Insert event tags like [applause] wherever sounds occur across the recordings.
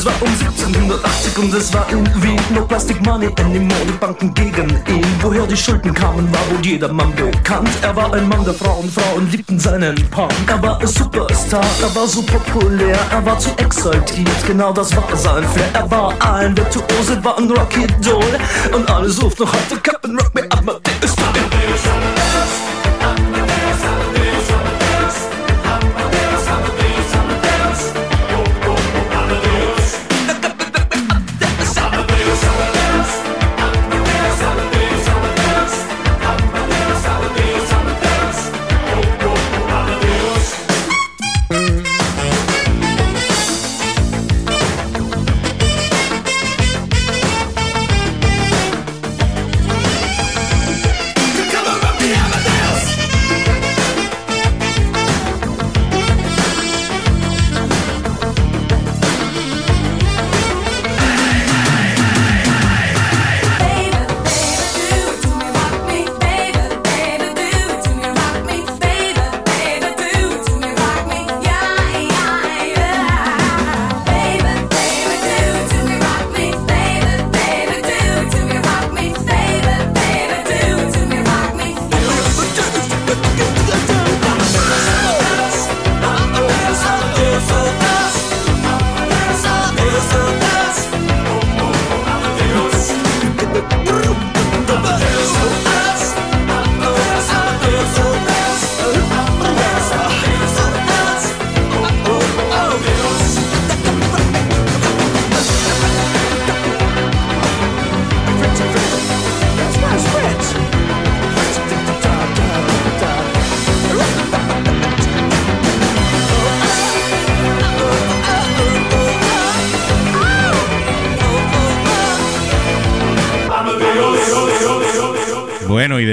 Es war um 1780 und es war in Wien No Plastic Money anymore, die Banken gegen ihn. Woher die Schulden kamen, war wohl jedermann bekannt. Er war ein Mann der Frauen, Frauen liebten seinen Punk. Er war ein Superstar, er war so populär Er war zu exaltiert, genau das war sein Flair. Er war ein Virtuose, war ein Rocky-Doll Und alle suchten noch heute Captain Rock Me Amadeus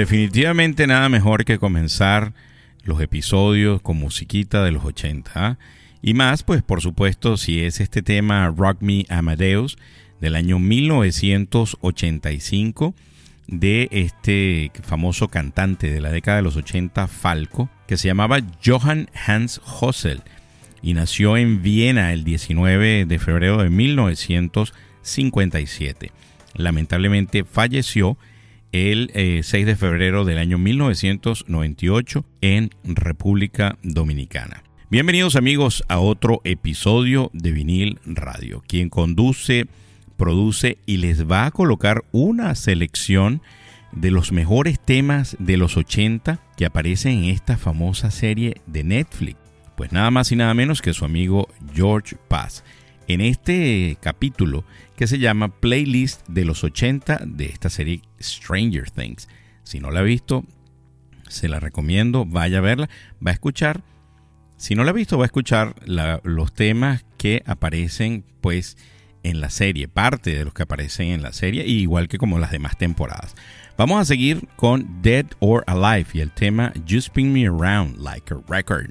definitivamente nada mejor que comenzar los episodios con musiquita de los 80. ¿ah? Y más, pues por supuesto, si es este tema Rock Me Amadeus del año 1985 de este famoso cantante de la década de los 80, Falco, que se llamaba Johann Hans Hossel y nació en Viena el 19 de febrero de 1957. Lamentablemente falleció el 6 eh, de febrero del año 1998 en República Dominicana. Bienvenidos amigos a otro episodio de Vinil Radio, quien conduce, produce y les va a colocar una selección de los mejores temas de los 80 que aparecen en esta famosa serie de Netflix. Pues nada más y nada menos que su amigo George Paz. En este capítulo que se llama Playlist de los 80 de esta serie Stranger Things. Si no la ha visto, se la recomiendo, vaya a verla, va a escuchar. Si no la ha visto, va a escuchar los temas que aparecen pues en la serie, parte de los que aparecen en la serie, igual que como las demás temporadas. Vamos a seguir con Dead or Alive y el tema You Spin Me Around Like a Record.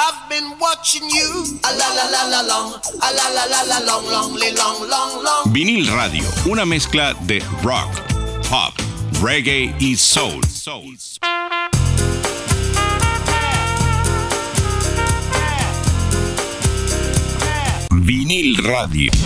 I've been watching you. A la la la la long, a la la la la long, long, long, long, long. Vinil Radio, una mezcla de rock, pop, reggae y soul. soul. Vinil Radio.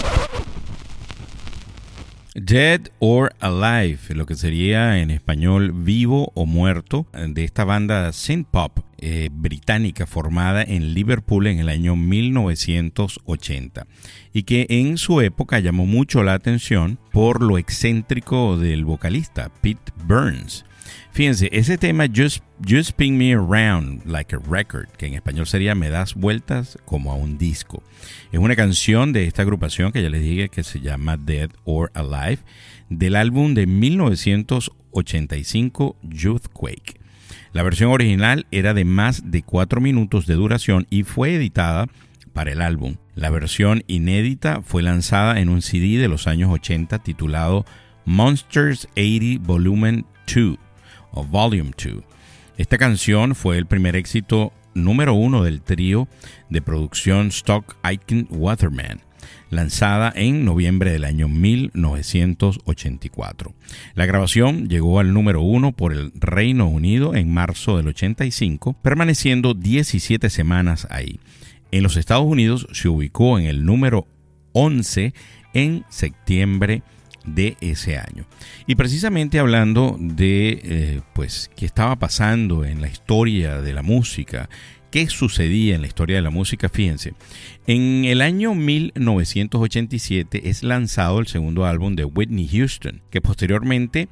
Dead or Alive, lo que sería en español vivo o muerto, de esta banda synth pop eh, británica formada en Liverpool en el año 1980 y que en su época llamó mucho la atención por lo excéntrico del vocalista Pete Burns. Fíjense, ese tema Just, Just Spin Me Around Like a Record, que en español sería Me das vueltas como a un disco. Es una canción de esta agrupación que ya les dije que se llama Dead or Alive, del álbum de 1985 Youthquake. La versión original era de más de 4 minutos de duración y fue editada para el álbum. La versión inédita fue lanzada en un CD de los años 80 titulado Monsters 80 Volume 2 o Volume 2. Esta canción fue el primer éxito número uno del trío de producción Stock Aiken Waterman, lanzada en noviembre del año 1984. La grabación llegó al número uno por el Reino Unido en marzo del 85, permaneciendo 17 semanas ahí. En los Estados Unidos se ubicó en el número 11 en septiembre de ese año. Y precisamente hablando de eh, pues qué estaba pasando en la historia de la música, qué sucedía en la historia de la música, fíjense, en el año 1987 es lanzado el segundo álbum de Whitney Houston, que posteriormente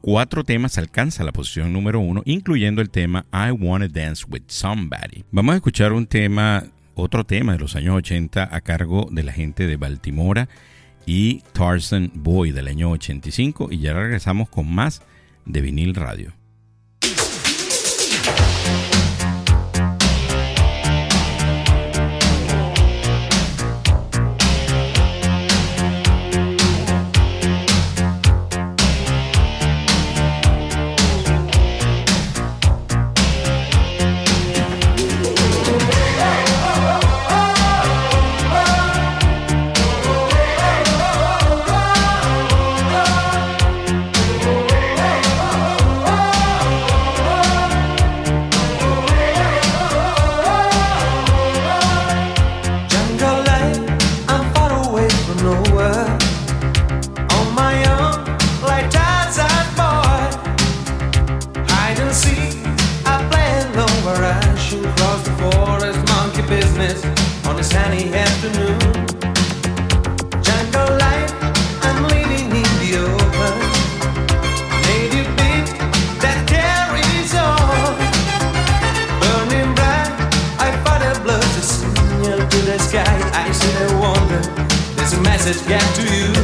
cuatro temas alcanza la posición número uno, incluyendo el tema I Wanna Dance with Somebody. Vamos a escuchar un tema, otro tema de los años 80 a cargo de la gente de Baltimora y Tarzan Boy del año 85 y ya regresamos con más de vinil radio. Message get to you.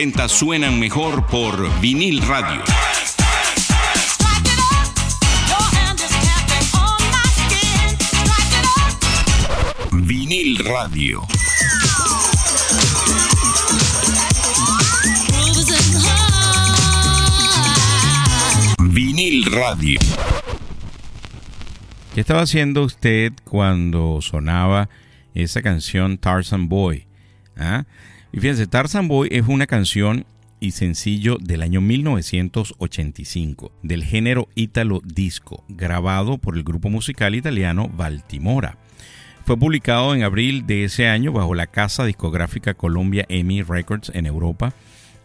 90 suenan mejor por vinil radio. Vinil radio. Vinil radio. ¿Qué estaba haciendo usted cuando sonaba esa canción Tarzan Boy? ¿Ah? Y fíjense, Tarzan Boy es una canción y sencillo del año 1985 del género Italo Disco, grabado por el grupo musical italiano Baltimora. Fue publicado en abril de ese año bajo la casa discográfica Columbia EMI Records en Europa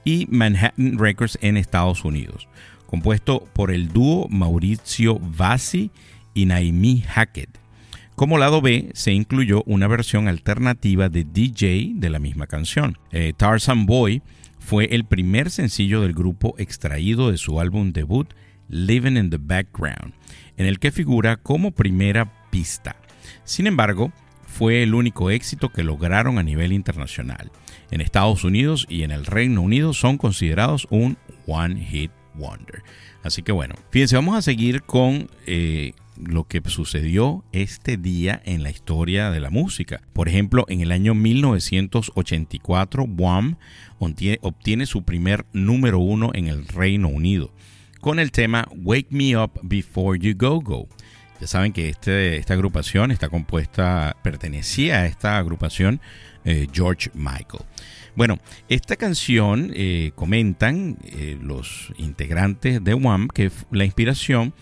y Manhattan Records en Estados Unidos, compuesto por el dúo Maurizio Vassi y Naomi Hackett. Como lado B se incluyó una versión alternativa de DJ de la misma canción. Eh, Tarzan Boy fue el primer sencillo del grupo extraído de su álbum debut Living in the Background, en el que figura como primera pista. Sin embargo, fue el único éxito que lograron a nivel internacional. En Estados Unidos y en el Reino Unido son considerados un One Hit Wonder. Así que bueno, fíjense, vamos a seguir con eh, lo que sucedió este día en la historia de la música. Por ejemplo, en el año 1984, Wham obtiene su primer número uno en el Reino Unido con el tema Wake Me Up Before You Go Go. Ya saben que este, esta agrupación está compuesta, pertenecía a esta agrupación eh, George Michael. Bueno, esta canción eh, comentan eh, los integrantes de Wham que la inspiración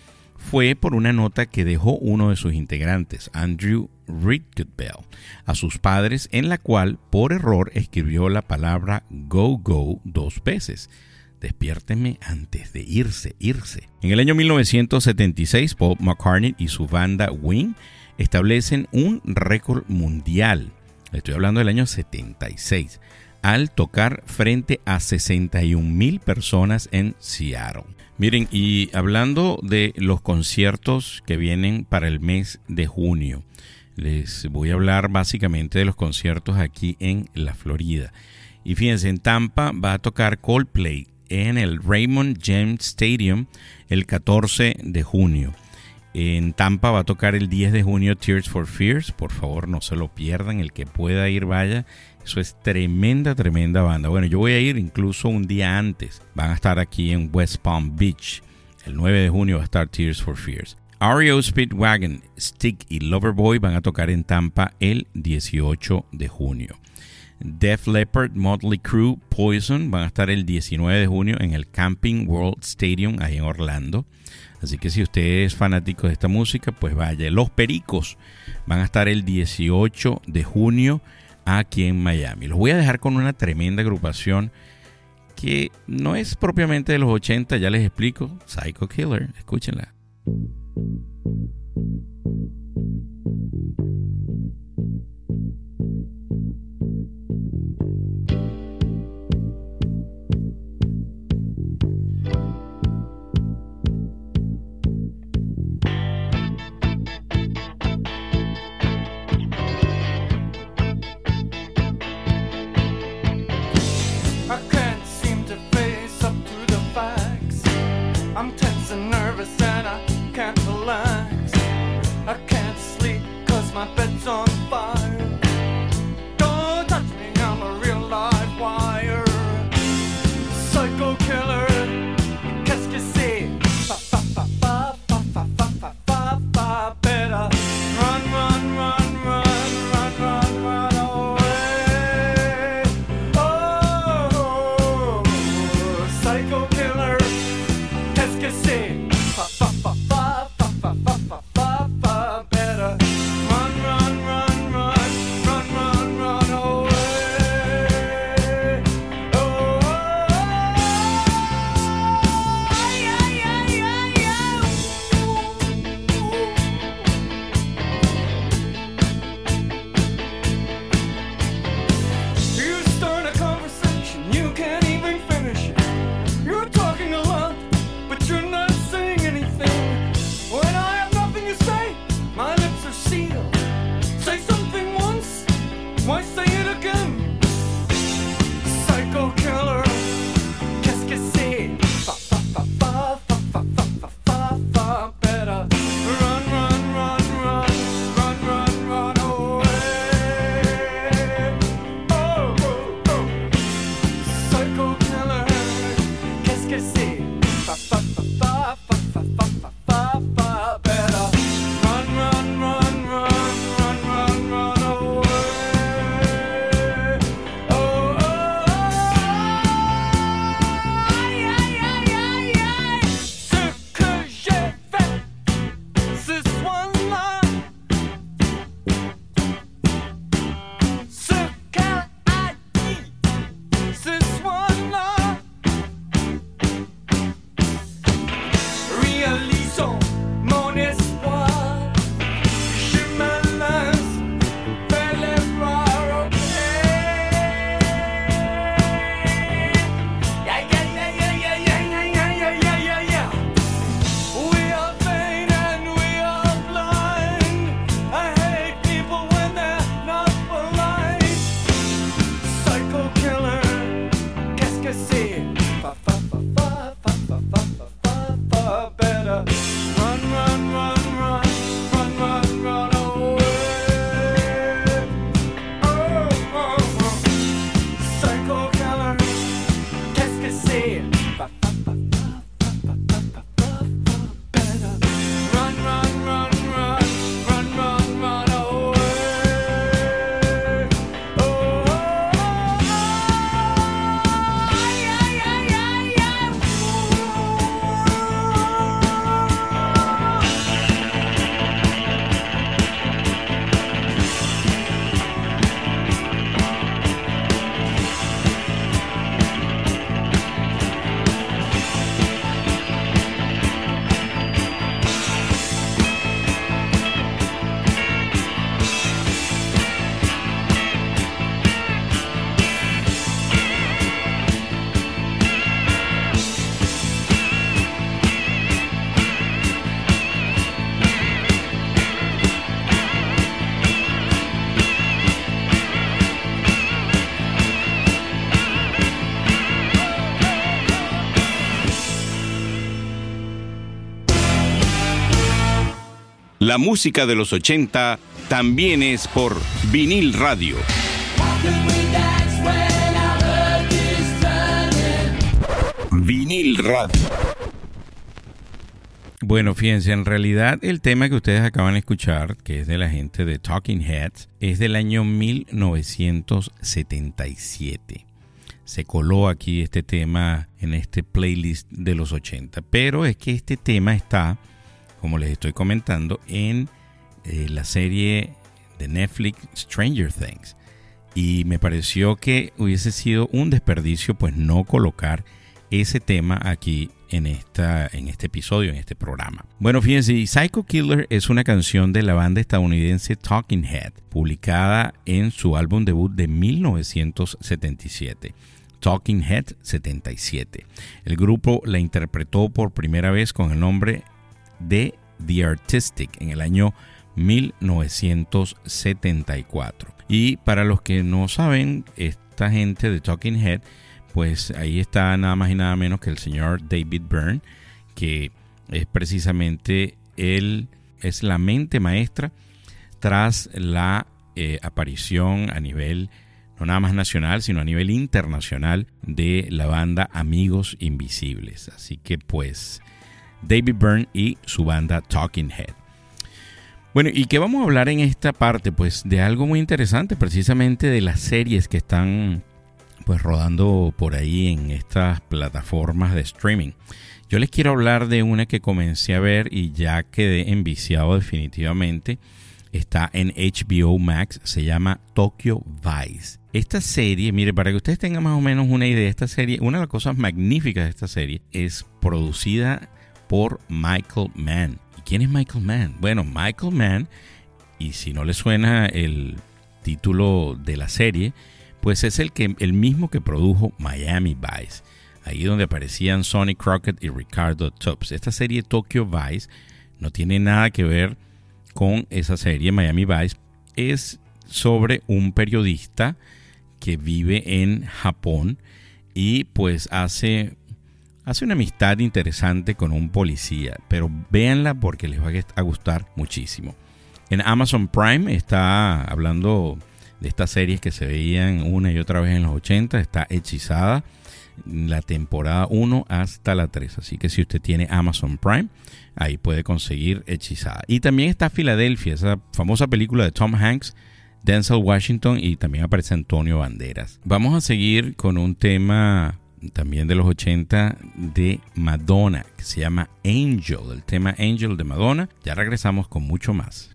fue por una nota que dejó uno de sus integrantes, Andrew Bell, a sus padres en la cual por error escribió la palabra go go dos veces. Despiérteme antes de irse, irse. En el año 1976, Paul McCartney y su banda Wing establecen un récord mundial. Estoy hablando del año 76 al tocar frente a 61 mil personas en Seattle. Miren, y hablando de los conciertos que vienen para el mes de junio, les voy a hablar básicamente de los conciertos aquí en la Florida. Y fíjense, en Tampa va a tocar Coldplay en el Raymond James Stadium el 14 de junio. En Tampa va a tocar el 10 de junio Tears for Fears. Por favor, no se lo pierdan. El que pueda ir, vaya. Eso es tremenda, tremenda banda. Bueno, yo voy a ir incluso un día antes. Van a estar aquí en West Palm Beach. El 9 de junio va a estar Tears for Fears. REO Speedwagon, Stick y Loverboy van a tocar en Tampa el 18 de junio. Def Leppard, Motley Crue, Poison van a estar el 19 de junio en el Camping World Stadium ahí en Orlando. Así que si usted es fanático de esta música, pues vaya. Los Pericos van a estar el 18 de junio aquí en Miami. Los voy a dejar con una tremenda agrupación que no es propiamente de los 80, ya les explico. Psycho Killer, escúchenla. La música de los 80 también es por vinil radio. Vinil radio. Bueno, fíjense, en realidad el tema que ustedes acaban de escuchar, que es de la gente de Talking Heads, es del año 1977. Se coló aquí este tema en este playlist de los 80, pero es que este tema está, como les estoy comentando, en eh, la serie de Netflix Stranger Things. Y me pareció que hubiese sido un desperdicio pues no colocar ese tema aquí en, esta, en este episodio, en este programa. Bueno, fíjense, Psycho Killer es una canción de la banda estadounidense Talking Head, publicada en su álbum debut de 1977. Talking Head 77. El grupo la interpretó por primera vez con el nombre de The Artistic en el año 1974. Y para los que no saben, esta gente de Talking Head pues ahí está nada más y nada menos que el señor David Byrne, que es precisamente él, es la mente maestra tras la eh, aparición a nivel no nada más nacional, sino a nivel internacional de la banda Amigos Invisibles. Así que pues David Byrne y su banda Talking Head. Bueno, ¿y qué vamos a hablar en esta parte? Pues de algo muy interesante, precisamente de las series que están pues rodando por ahí en estas plataformas de streaming. Yo les quiero hablar de una que comencé a ver y ya quedé enviciado definitivamente. Está en HBO Max, se llama Tokyo Vice. Esta serie, mire, para que ustedes tengan más o menos una idea, esta serie, una de las cosas magníficas de esta serie es producida por Michael Mann. ¿Y quién es Michael Mann? Bueno, Michael Mann, y si no le suena el título de la serie, pues es el, que, el mismo que produjo Miami Vice, ahí donde aparecían Sonny Crockett y Ricardo Tubbs. Esta serie Tokyo Vice no tiene nada que ver con esa serie Miami Vice, es sobre un periodista que vive en Japón y pues hace, hace una amistad interesante con un policía, pero véanla porque les va a gustar muchísimo. En Amazon Prime está hablando de estas series que se veían una y otra vez en los 80. Está hechizada la temporada 1 hasta la 3. Así que si usted tiene Amazon Prime, ahí puede conseguir hechizada. Y también está Filadelfia, esa famosa película de Tom Hanks, Denzel Washington y también aparece Antonio Banderas. Vamos a seguir con un tema también de los 80 de Madonna, que se llama Angel, el tema Angel de Madonna. Ya regresamos con mucho más.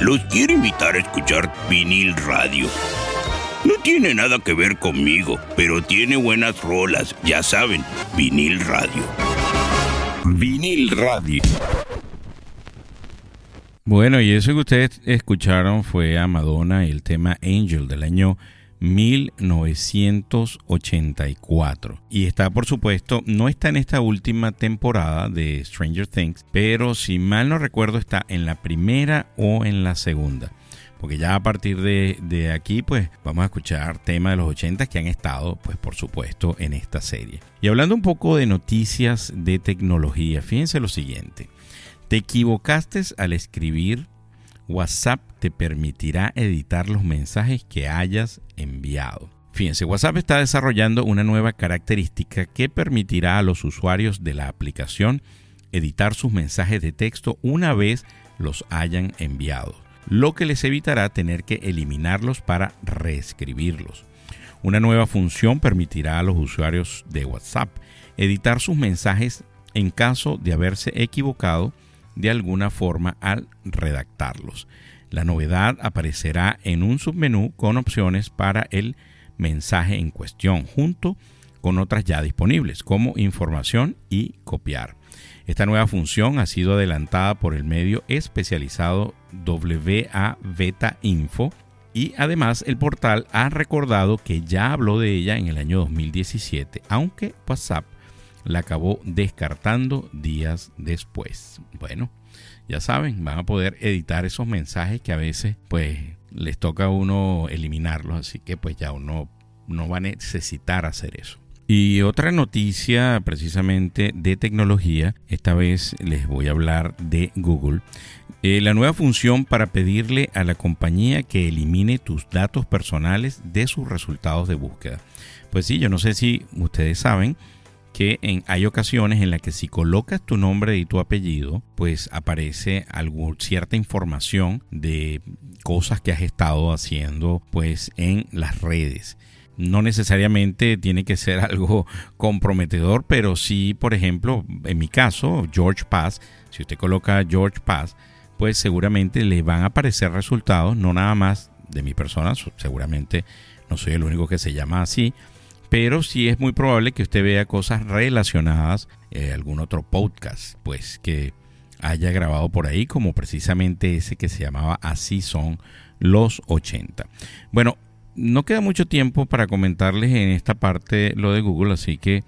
Los quiero invitar a escuchar vinil radio. No tiene nada que ver conmigo, pero tiene buenas rolas, ya saben, vinil radio. Vinil radio. Bueno, y eso que ustedes escucharon fue a Madonna y el tema Angel del año 1984. Y está, por supuesto, no está en esta última temporada de Stranger Things, pero si mal no recuerdo está en la primera o en la segunda. Porque ya a partir de, de aquí, pues vamos a escuchar temas de los 80 que han estado, pues por supuesto, en esta serie. Y hablando un poco de noticias de tecnología, fíjense lo siguiente. Te equivocaste al escribir WhatsApp te permitirá editar los mensajes que hayas enviado. Fíjense, WhatsApp está desarrollando una nueva característica que permitirá a los usuarios de la aplicación editar sus mensajes de texto una vez los hayan enviado, lo que les evitará tener que eliminarlos para reescribirlos. Una nueva función permitirá a los usuarios de WhatsApp editar sus mensajes en caso de haberse equivocado de alguna forma al redactarlos. La novedad aparecerá en un submenú con opciones para el mensaje en cuestión, junto con otras ya disponibles, como información y copiar. Esta nueva función ha sido adelantada por el medio especializado WA Beta Info y además el portal ha recordado que ya habló de ella en el año 2017, aunque WhatsApp la acabó descartando días después. Bueno, ya saben, van a poder editar esos mensajes que a veces pues les toca a uno eliminarlos, así que pues ya uno no va a necesitar hacer eso. Y otra noticia precisamente de tecnología, esta vez les voy a hablar de Google. Eh, la nueva función para pedirle a la compañía que elimine tus datos personales de sus resultados de búsqueda. Pues sí, yo no sé si ustedes saben, que en, hay ocasiones en las que si colocas tu nombre y tu apellido, pues aparece algo, cierta información de cosas que has estado haciendo pues en las redes. No necesariamente tiene que ser [laughs] algo comprometedor, pero sí, por ejemplo, en mi caso, George Paz, si usted coloca George Paz, pues seguramente le van a aparecer resultados, no nada más de mi persona, seguramente no soy el único que se llama así, pero sí es muy probable que usted vea cosas relacionadas a algún otro podcast, pues que haya grabado por ahí, como precisamente ese que se llamaba Así son los 80. Bueno, no queda mucho tiempo para comentarles en esta parte lo de Google, así que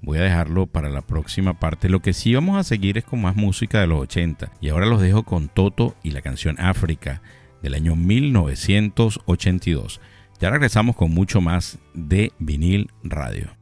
voy a dejarlo para la próxima parte. Lo que sí vamos a seguir es con más música de los 80. Y ahora los dejo con Toto y la canción África del año 1982. Ya regresamos con mucho más de vinil radio.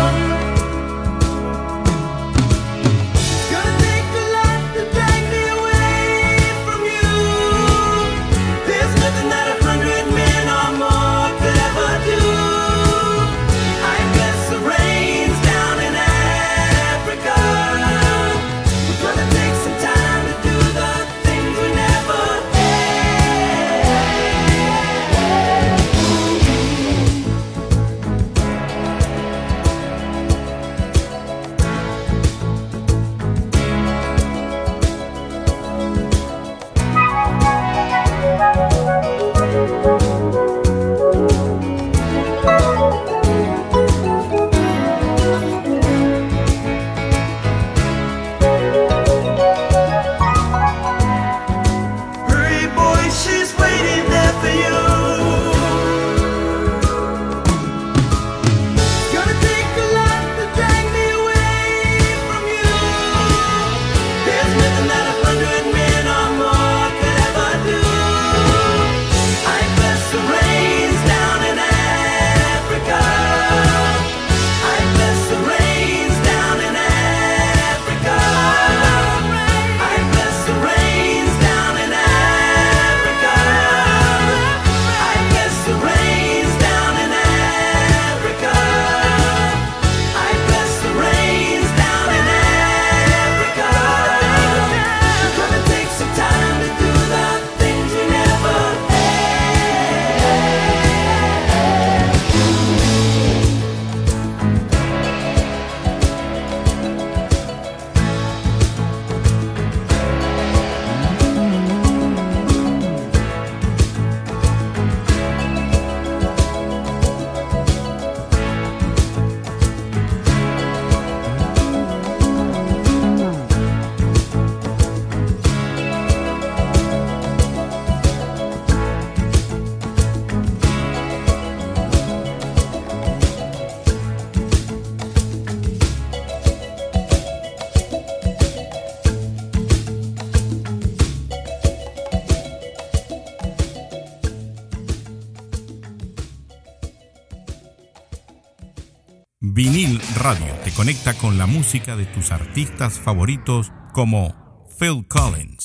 Radio te conecta con la música de tus artistas favoritos como Phil Collins.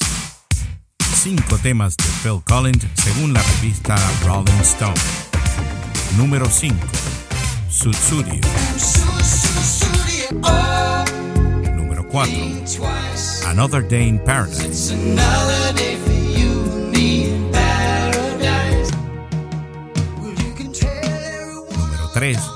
Cinco temas de Phil Collins según la revista Rolling Stone. Número 5. Sutsurio. Número 4. Another Day in Paradise. Número 3.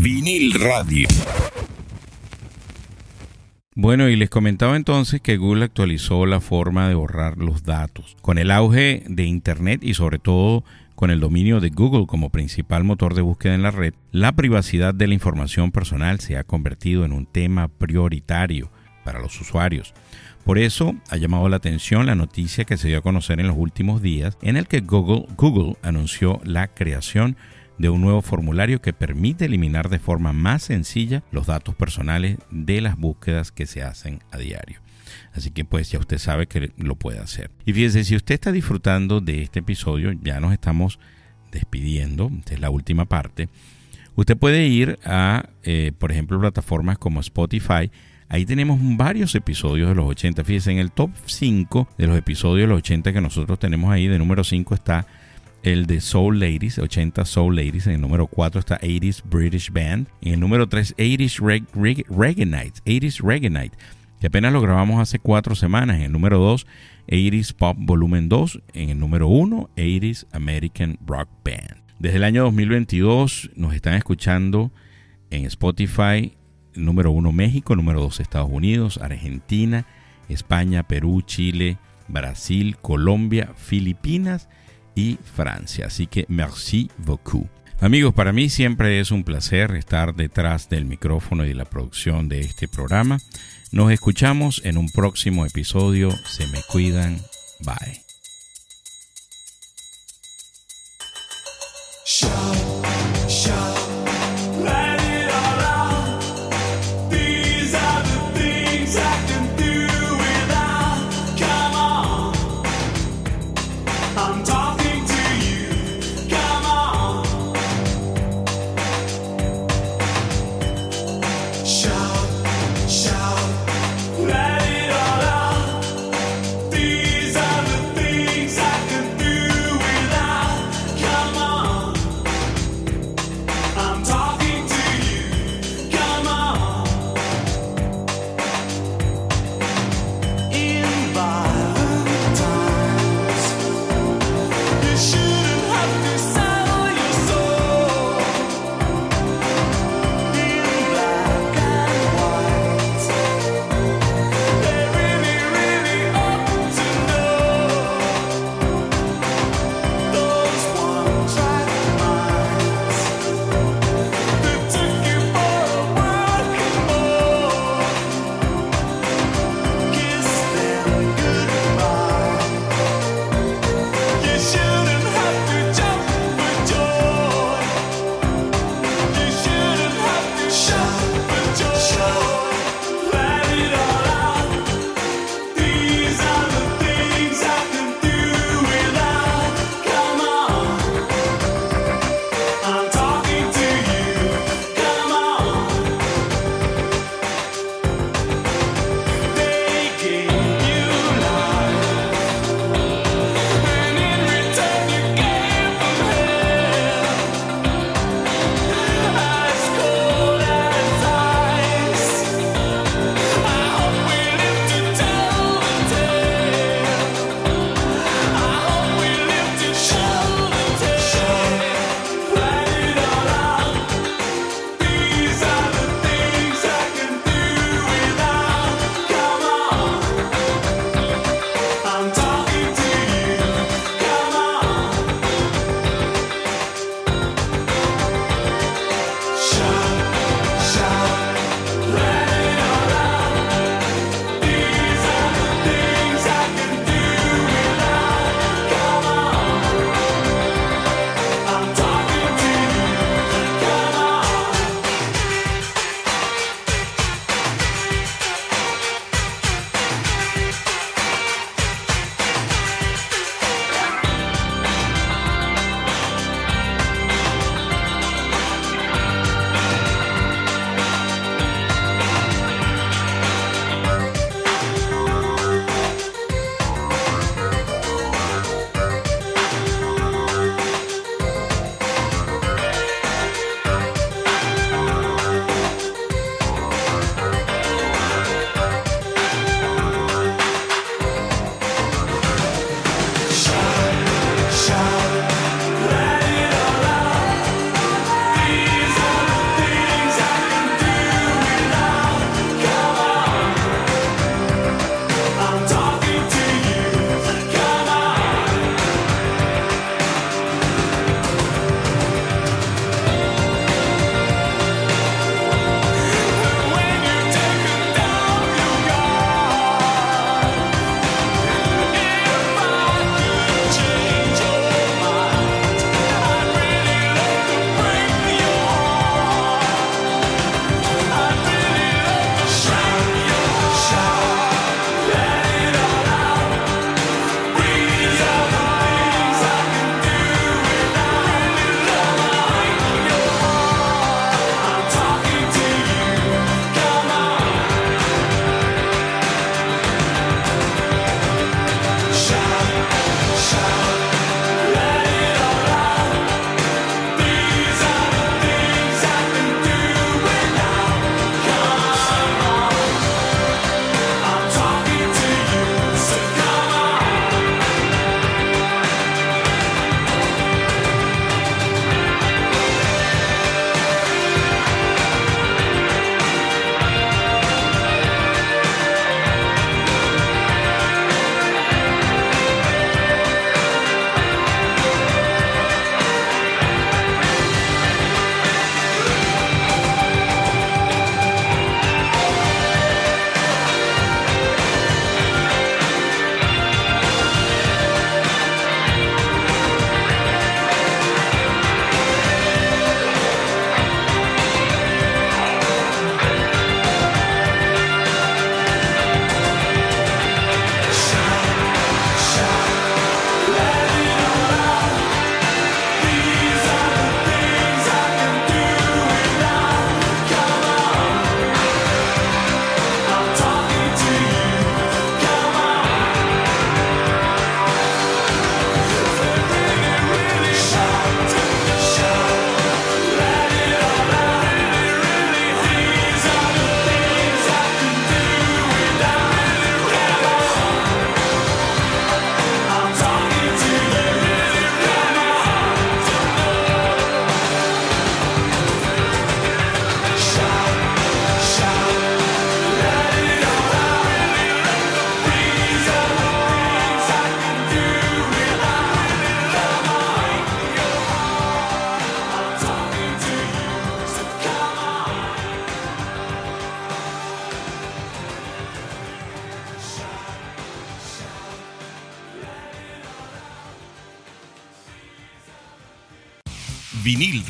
Vinil Radio. Bueno, y les comentaba entonces que Google actualizó la forma de borrar los datos. Con el auge de Internet y sobre todo con el dominio de Google como principal motor de búsqueda en la red, la privacidad de la información personal se ha convertido en un tema prioritario para los usuarios. Por eso ha llamado la atención la noticia que se dio a conocer en los últimos días en el que Google, anunció la creación de un nuevo formulario que permite eliminar de forma más sencilla los datos personales de las búsquedas que se hacen a diario. Así que pues ya usted sabe que lo puede hacer. Y fíjese, si usted está disfrutando de este episodio, ya nos estamos despidiendo, esta es la última parte. Usted puede ir a, eh, por ejemplo, plataformas como Spotify. Ahí tenemos varios episodios de los 80. Fíjense, en el top 5 de los episodios de los 80 que nosotros tenemos ahí, de número 5 está el de Soul Ladies, 80 Soul Ladies. En el número 4 está 80s British Band. En el número 3, 80s Reg- Reg- Reggae Nights, 80s Reggae Night, que apenas lo grabamos hace cuatro semanas. En el número 2, 80s Pop Volumen 2. En el número 1, 80s American Rock Band. Desde el año 2022 nos están escuchando en Spotify, número 1 México, número 2 Estados Unidos, Argentina, España, Perú, Chile, Brasil, Colombia, Filipinas y Francia. Así que merci beaucoup. Amigos, para mí siempre es un placer estar detrás del micrófono y de la producción de este programa. Nos escuchamos en un próximo episodio. Se me cuidan. Bye.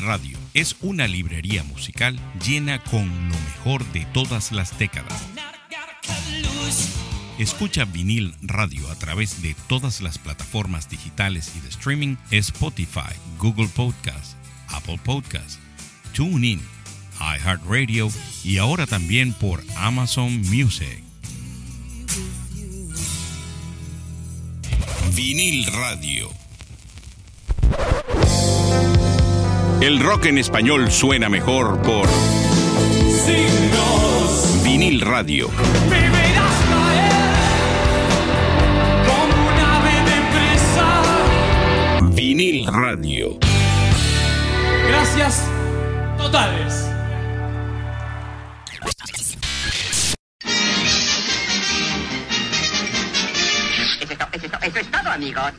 Radio es una librería musical llena con lo mejor de todas las décadas. Escucha Vinil Radio a través de todas las plataformas digitales y de streaming Spotify, Google Podcast, Apple Podcast, TuneIn, iHeartRadio y ahora también por Amazon Music. Vinil Radio. El rock en español suena mejor por Vinil Radio. Me verás caer como un ave de presa. Vinil Radio. Gracias totales. Eso es, eso es todo, amigos.